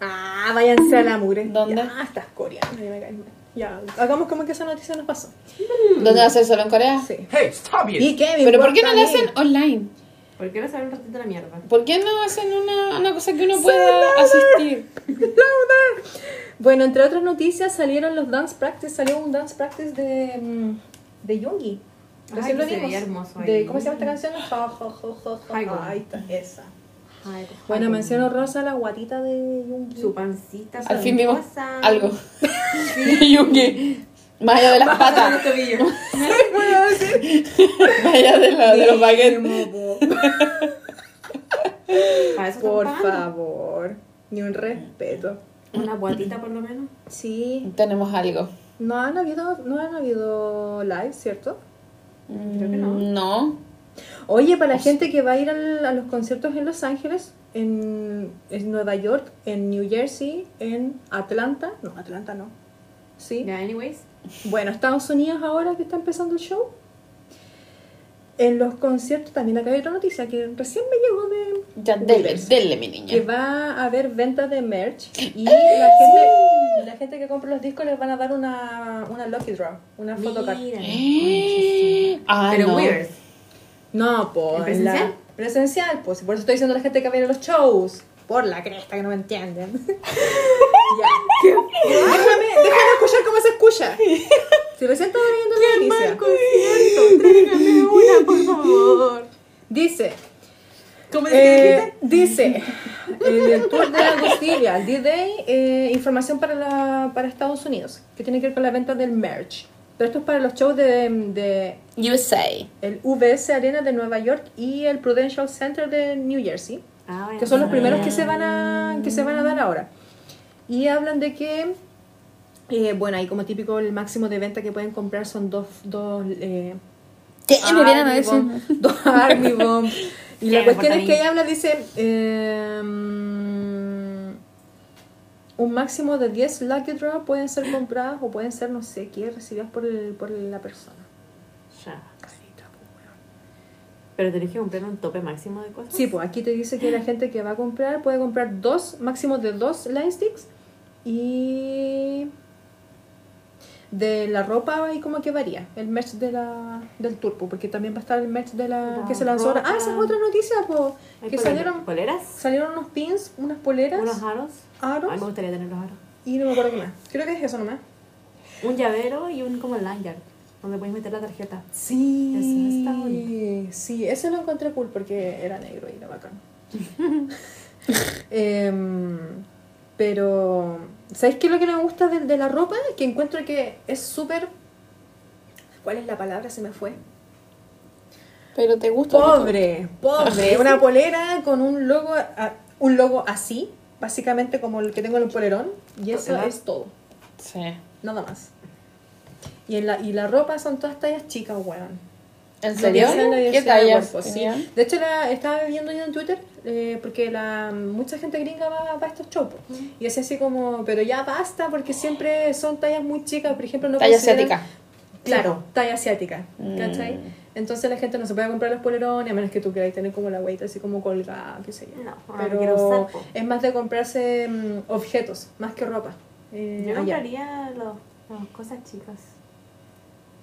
Ah, váyanse a la mugre. ¿Dónde? Ya, estás coreano, ya me caes mal. Ya, hagamos como que esa noticia nos pasó. ¿dónde va a ser solo en Corea? Sí. Hey, stop it! ¿Y qué? me Pero ¿por qué no importa lo a mí? hacen online? ¿Por qué no saber un ratito la mierda? ¿Por qué no hacen una, una cosa que uno pueda asistir? Bueno, entre otras noticias salieron los dance practice, salió un dance practice de, mm, de Yoongi. Ay, lo que se vimos. veía hermoso De. ¿Cómo se llama esta canción? Ahí está, esa. Ay, Bueno, ay, menciono rosa la guatita de Yoongi. Su pancita. Al fin vimos algo. Yuki. Más allá de las patas. Los tobillos. Más allá de, la- de los baguettes. Por favor, ni un respeto. Una guatita por lo menos. Sí, Tenemos algo. no han habido, no han habido live, ¿cierto? Creo que no. Mm, No. Oye, para la gente que va a ir al- a los conciertos en Los Ángeles, en, en Nueva York, en New Jersey, en Atlanta, no, Atlanta no, sí. Ya, anyways. Bueno, Estados Unidos ahora que está empezando el show. En los conciertos también acá hay otra noticia que recién me llegó de Ya, dele, dele, mi que niña. va a haber ventas de merch y la gente, la gente que compra los discos les van a dar una, una lucky draw, una photocard. Ah, Pero no. weird. No, pues. ¿En presencial? La, presencial, pues. Por eso estoy diciendo a la gente que va a los shows. Por la cresta, que no me entienden. ya. Déjame, déjame escuchar cómo se escucha. Si recién estaba viendo la noticia. Tráigame una, por favor. Dice. ¿Cómo eh, dice eh, el tour de la Agustilla, el D-Day, eh, información para, la, para Estados Unidos, que tiene que ver con la venta del merch. Pero esto es para los shows de, de USA. el VS Arena de Nueva York y el Prudential Center de New Jersey. Ah, que son los primeros que se van a que se van a dar ahora y hablan de que eh, bueno ahí como típico el máximo de venta que pueden comprar son dos dos eh. Me Army decir. Bomb, dos Army Bomb. y la cuestión es que ahí. ella habla dice eh, mm, un máximo de 10 Lucky Draw pueden ser compradas o pueden ser no sé qué recibidas por, el, por la persona Ya. Pero tenés que comprar un tope máximo de cosas. Sí, pues aquí te dice que la gente que va a comprar puede comprar dos, máximo de dos line sticks y de la ropa ahí como que varía, el merch de la, del turbo, porque también va a estar el merch de la, La que se lanzó ahora. Ah, esa es otra noticia, pues, Hay que salieron, ¿Poleras? salieron unos pins, unas poleras, Unos aros. Aros Ay, me gustaría tener los aros. y no me acuerdo qué más. Creo que es eso nomás. Un llavero y un como lanyard. Donde puedes meter la tarjeta. Sí, Eso está bonito. sí, ese lo encontré cool porque era negro y era bacán. Em, pero, ¿sabéis qué es lo que no me gusta de, de la ropa? Que encuentro que es súper... ¿Cuál es la palabra? Se me fue. Pero te gusta. Pobre, pobre. Una polera con un logo, a- un logo así, básicamente como el que tengo en el polerón, y eso ¿Verdad? es todo. Sí. Nada más. Y, en la, y la ropa son todas tallas chicas, weón. ¿En serio? ¿Qué de tallas? cuerpos, sí. De hecho, la, estaba viendo yo en Twitter eh, porque la, mucha gente gringa va, va a estos shows. po. Y es así como, pero ya basta porque siempre son tallas muy chicas. Por ejemplo, no Talla asiática. Claro, talla asiática. Mm. ¿Cachai? Entonces la gente no se puede comprar los polerones a menos que tú queráis tener como la weight así como colgada, qué sé yo. No, ahora lo quiero Pero usar, es más de comprarse mm, objetos, más que ropa. Eh, Yo allá. compraría los, las cosas chicas.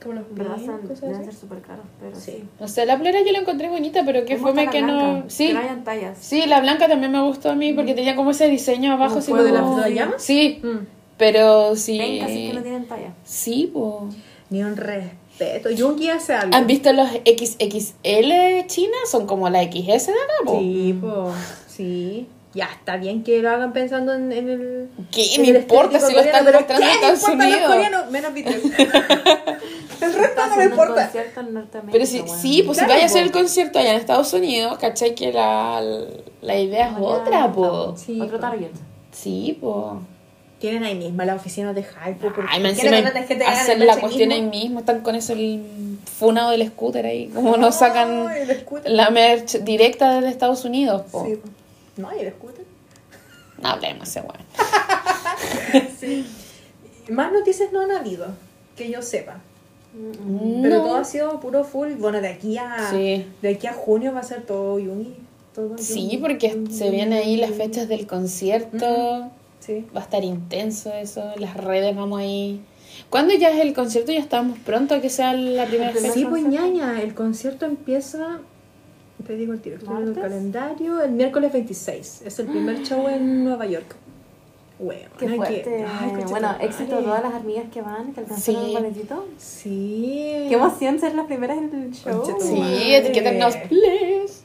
Como los cosas deben así. ser súper caros, pero Sí. sí. No sé, la polera yo la encontré bonita, pero que fue que no. Sí. Que no hayan tallas. Sí, la blanca también me gustó a mí porque tenía como ese diseño abajo. ¿Como así de como- las- de las llamas? Sí, Mm. pero sí. Ven, casi que no tienen talla. Sí, po. Ni un respeto. Yungi hace algo. ¿Han visto los XXL China? Son como la XS de acá, po. Sí, po. Sí. Ya, está bien que lo hagan pensando en, en el. ¿Qué en me el importa si lo están mostrando en Estados ¿qué me importan los Unidos? coreanos? Menos BTS. el resto no me importa. Pero sí, weón. sí, pues Claro, si vaya a hacer el concierto allá en Estados Unidos, ¿cachai? Que la, la idea es otra, po. Sí, Otro target. Sí, po. Tienen ahí mismo las oficinas de Hype. porque Ay, me encima hacen la cuestión ahí mismo. están con eso el funado del scooter ahí, como no sacan la merch directa desde Estados Unidos, po. Sí. No, y el scooter. No hablemos ese weón. Más noticias no han habido, que yo sepa. Pero No. todo ha sido puro full. Bueno, de aquí a Sí. de aquí a junio va a ser todo Yumi. Todo Sí, porque se vienen ahí las fechas del concierto. Sí. Va a estar intenso eso, las redes vamos ahí. ¿Cuándo ya es el concierto? Ya estamos pronto a que sea la primera fecha. Sí, pues ñaña, el concierto empieza, te digo el tiro, el calendario, el miércoles 26. Es el primer show en Nueva York. Bueno, Qué fuerte. bueno, éxito a todas las amigas que van, que alcanzaron Sí. el boletito. Sí. Qué emoción ser las primeras en el show. Sí, madre. etiquétenos, please.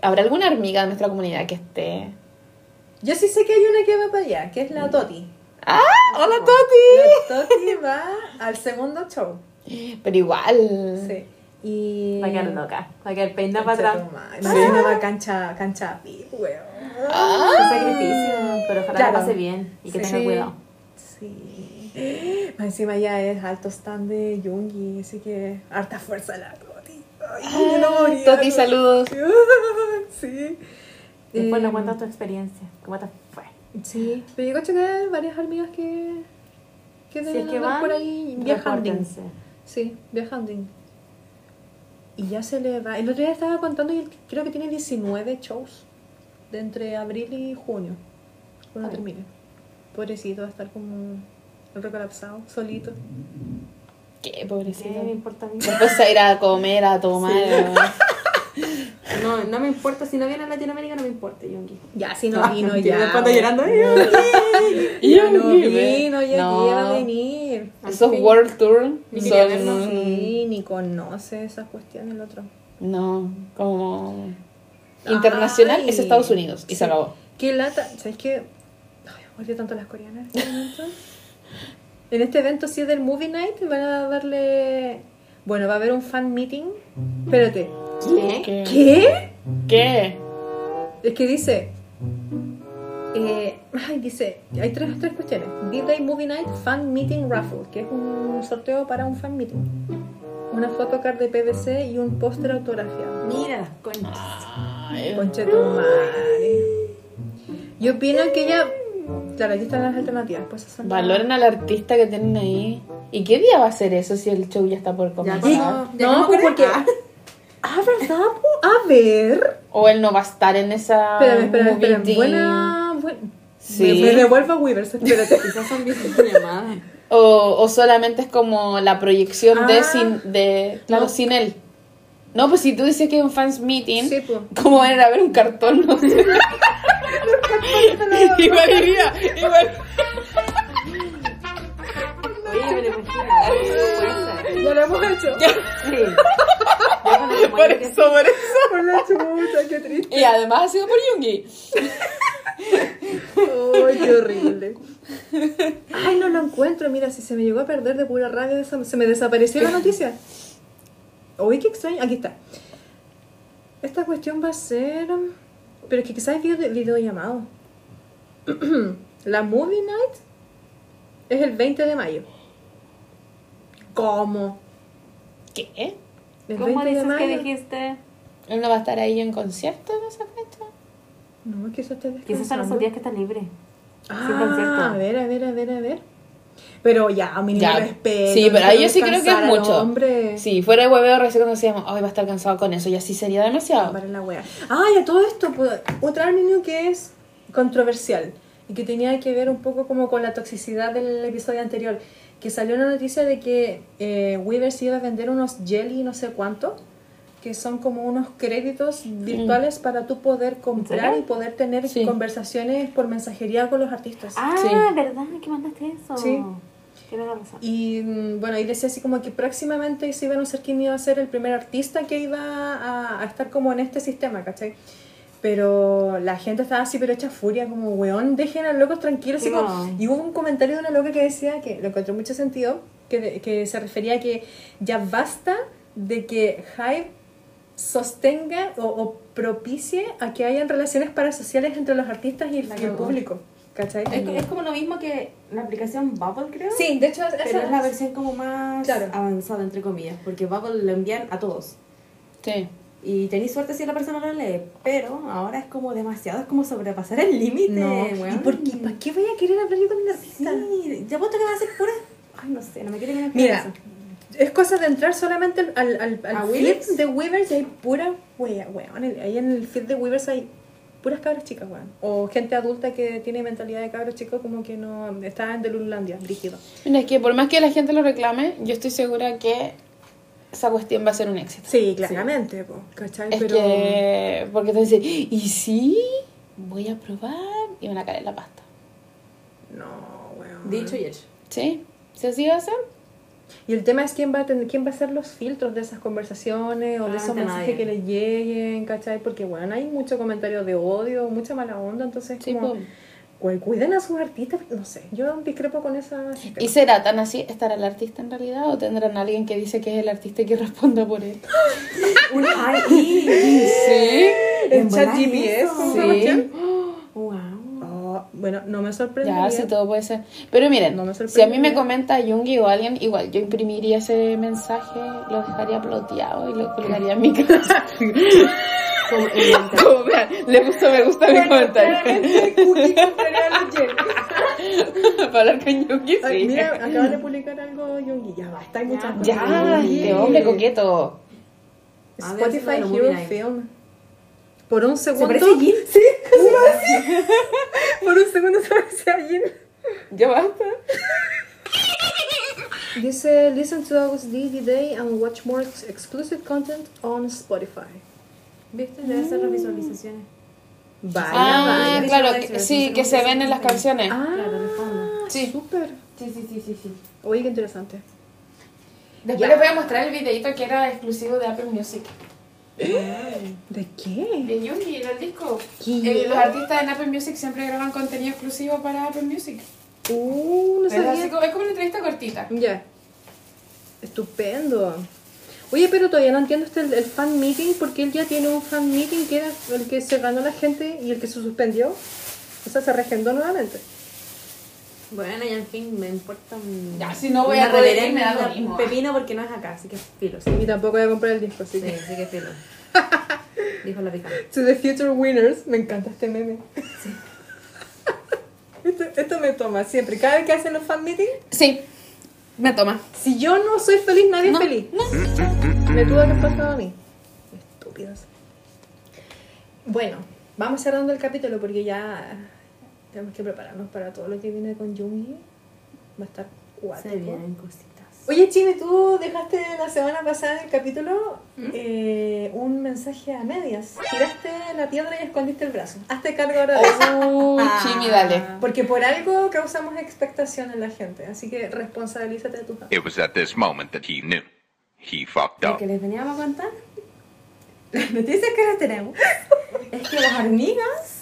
¿Habrá alguna amiga de nuestra comunidad que esté? Yo sí sé que hay una que va para allá, que es la Toti. ¡Ah! ¡Hola, Toti! La Toti va al segundo show. Pero igual. Sí. Y... Va a quedar loca. Va a quedar peina para atrás. Más encima va cancha, cancha pi, weón. Qué sacrificio. Pero ojalá Claro. la pase bien y que Sí. tenga cuidado. Sí. Más encima ya es alto stand de Yungi, así que harta fuerza la Toti. Ay, Ah, yo no moría, Toti, no. saludos. Sí. Después Eh, nos cuentas tu experiencia. ¿Cómo te fue? Sí, pero yo cacho que hay varias amigas que, que Si deben es que van, por ahí viajando. Sí, viajando. Y ya se le va. El otro día estaba contando y creo que tiene 19 shows de entre abril y junio. Cuando Ay. termine. Pobrecito, va a estar como recolapsado, solito. Qué ¿Qué pobrecito. me importa a mí? Después a ir a comer, a tomar. No, no me importa. Si no viene a Latinoamérica, no me importa, Yongi. Ya, si no vino ya. Después ando llorando. Ya no Yungi, vino, ya no. va a venir. Esos World Tour son. Sí, ni conoce esas cuestiones el otro. No, como. Internacional es Estados Unidos y Sí. se acabó. Qué lata. ¿Sabes qué? Ay, odio tanto a las coreanas en este evento. en este evento, sí, del Movie Night, van a darle. Bueno, va a haber un fan meeting. Espérate. ¿Qué? ¿Qué? ¿Qué? ¿Qué? Es que dice. eh, ay, dice. Hay tres, tres cuestiones: D-Day Movie Night Fan Meeting Raffle, que es un sorteo para un fan meeting. Una photocard de PVC y un póster autografiado. Mira las conchas. Conche tu madre. Yo opino que ya. Claro, aquí están las alternativas. Pues Valoren al artista que tienen ahí. ¿Y qué día va a ser eso si el show ya está por Ya, comenzar? cuando- ya No, pues porque. Ah, ¿verdad? A ver. O él no va a estar en esa. Espérame, espérame, espérame. Buena. buena. Sí. Me, me devuelvo a Weavers, espérate. Quizás son videollamadas. O, o solamente es como la proyección de Ah. sin de claro No. sin él. No, pues si tú dices que es un fans meeting, Sí, pues. ¿cómo van a ir a ver un cartón? No sé. igual iría, igual. Ya lo hemos hecho. Sí. Por eso, por eso. Por la qué triste. Y además ha sido por Yungi. Ay, qué horrible. Ay, no lo encuentro. Mira, si se me llegó a perder de pura rabia, se me desapareció la noticia. Uy, qué extraño. Aquí está. Esta cuestión va a ser. Pero es que quizás es video, videollamado. la Movie Night es el 20 de mayo. ¿Cómo? ¿Qué? El ¿Cómo 20 de dices que dijiste? ¿Él no va a estar ahí en concierto en esa fecha? No, es que eso está Quizás son esos días que está libre. Ah, sin concierto. a ver, a ver, a ver, a ver. Pero ya, a mí Ya. respeto. Sí, pero ahí yo sí creo que es mucho. Hombre. Sí, fuera de hueveo recién cuando decíamos, ay, va a estar cansado con eso, y así sería demasiado. Para la wea. Ah, y a todo esto, pues, otra niño que es controversial y que tenía que ver un poco como con la toxicidad del episodio anterior. Que salió una noticia de que eh, Weaver se iba a vender unos jelly no sé cuánto, que son como unos créditos virtuales para tú poder comprar y poder tener Sí. conversaciones por mensajería con los artistas. Ah, Sí. ¿verdad? que mandaste eso? Sí. Y mm, bueno, y decía así como que próximamente se iba a anunciar quién iba a ser el primer artista que iba a, a estar como en este sistema, ¿cachai? Pero la gente estaba así, pero hecha furia, como, weón, dejen a los locos tranquilos. como- No. Y hubo un comentario de una loca que decía, que lo encontró mucho sentido, que, que se refería a que ya basta de que Hype sostenga o, o propicie a que hayan relaciones parasociales entre los artistas y el, y el público. ¿Cachai? Es, es como lo mismo que la aplicación Bubble, creo. Sí, de hecho, Pero esa- es la versión como más Claro. avanzada, entre comillas, porque Bubble lo envían a todos. Sí. Y tenéis suerte si la persona lo lee, pero ahora es como demasiado, es como sobrepasar el límite, No. weón. ¿Y por qué? ¿Para qué voy a querer hablar yo con un artista? Sí, te apuesto que va a ser pura... Ay, no sé, no me quiero imaginar Mira, eso. es cosa de entrar solamente al, al, al ¿A feed Weavers? de Weavers y hay pura wea, weón. Ahí en el feed de Weavers hay puras cabras chicas, weón. O gente adulta que tiene mentalidad de cabros chicos como que no... Está en Delulandia, rígido. Mira, es que por más que la gente lo reclame, yo estoy segura que esa cuestión va a ser un éxito. Sí, claramente, po, ¿cachai? Es Pero... que, porque te dicen, ¿y sí? Voy a probar y van a caer en la pasta. No, weón. Dicho y hecho. ¿Sí? ¿Sí así va a ser? Y el tema es quién va a tener, quién va a hacer los filtros de esas conversaciones o de Ah, esos de mensajes nadie. que les lleguen, ¿cachai? Porque, bueno, hay mucho comentario de odio, mucha mala onda, entonces Sí, como, po. Cu- cuiden a sus artistas, no sé, yo discrepo con esa... ¿Y será tan así? ¿Estará el artista en realidad? ¿O tendrán alguien que dice que es el artista y que responda por él? Una... ¡Ay! y- Sí. ¿El En chat Sí. ¡Wow! Oh, bueno, no me sorprende. Ya, sí, todo puede ser. Pero miren, No si a mí me comenta Yungi o alguien, igual yo imprimiría ese mensaje, lo dejaría ploteado y lo colgaría en mi casa. Como el Como vean, le gustó, me gusta mi comentario. Para hablar con Yungi, Ay, sí. mira, acaba de publicar algo Yongi. Ya basta, hay muchas cosas. Ya, este hombre coqueto. Spotify Hero. Film. Por un segundo. parece a Jin? Sí. Por un segundo se parece a Jin. Ya basta. Dice, listen to August D today and watch more ex- exclusive content on Spotify. ¿Viste? Debe ser las visualizaciones. Vaya, Ah, vaya. claro, que, sí, que se ven en las canciones. Ah, Claro, de fondo. Sí. súper. Sí, sí, sí, sí, sí. Oye, qué interesante. Después Ya. les voy a mostrar el videito que era exclusivo de Apple Music. ¿De qué? De Yungi, del disco. Eh, los artistas en Apple Music siempre graban contenido exclusivo para Apple Music. Uh, no así sabía. es como una entrevista cortita. Ya. Estupendo. Oye, pero todavía no entiendo este el, el fan meeting porque él ya tiene un fan meeting que era el que se ganó la gente y el que se suspendió. O sea, se regendó nuevamente. Bueno, y en fin, me importa un... Ya, si no voy a poder ir, me da lo mismo. pepino porque no es acá, así que filo. Sí, Y tampoco voy a comprar el disco, así sí, que. sí que filo. Dijo la picante. To the future winners. Me encanta este meme. esto, esto me toma siempre. Cada vez que hacen los fan meetings, Sí, me toma. si yo no soy feliz, nadie No, es feliz. Me tuvo que pasar a mí. Estúpidos. Bueno, vamos cerrando el capítulo porque ya tenemos que prepararnos para todo lo que viene con Yumi. Va a estar Se cuático. vienen cositas. Oye, Chime, tú dejaste la semana pasada en el capítulo eh, un mensaje a medias. Tiraste la piedra y escondiste el brazo. Hazte cargo ahora de eso. Uh, Chimi, dale. Porque por algo causamos expectación en la gente. Así que responsabilízate de tu familia. It was at this moment that he knew. He fucked Lo up. que les veníamos a contar, las noticias que les tenemos, es que las hormigas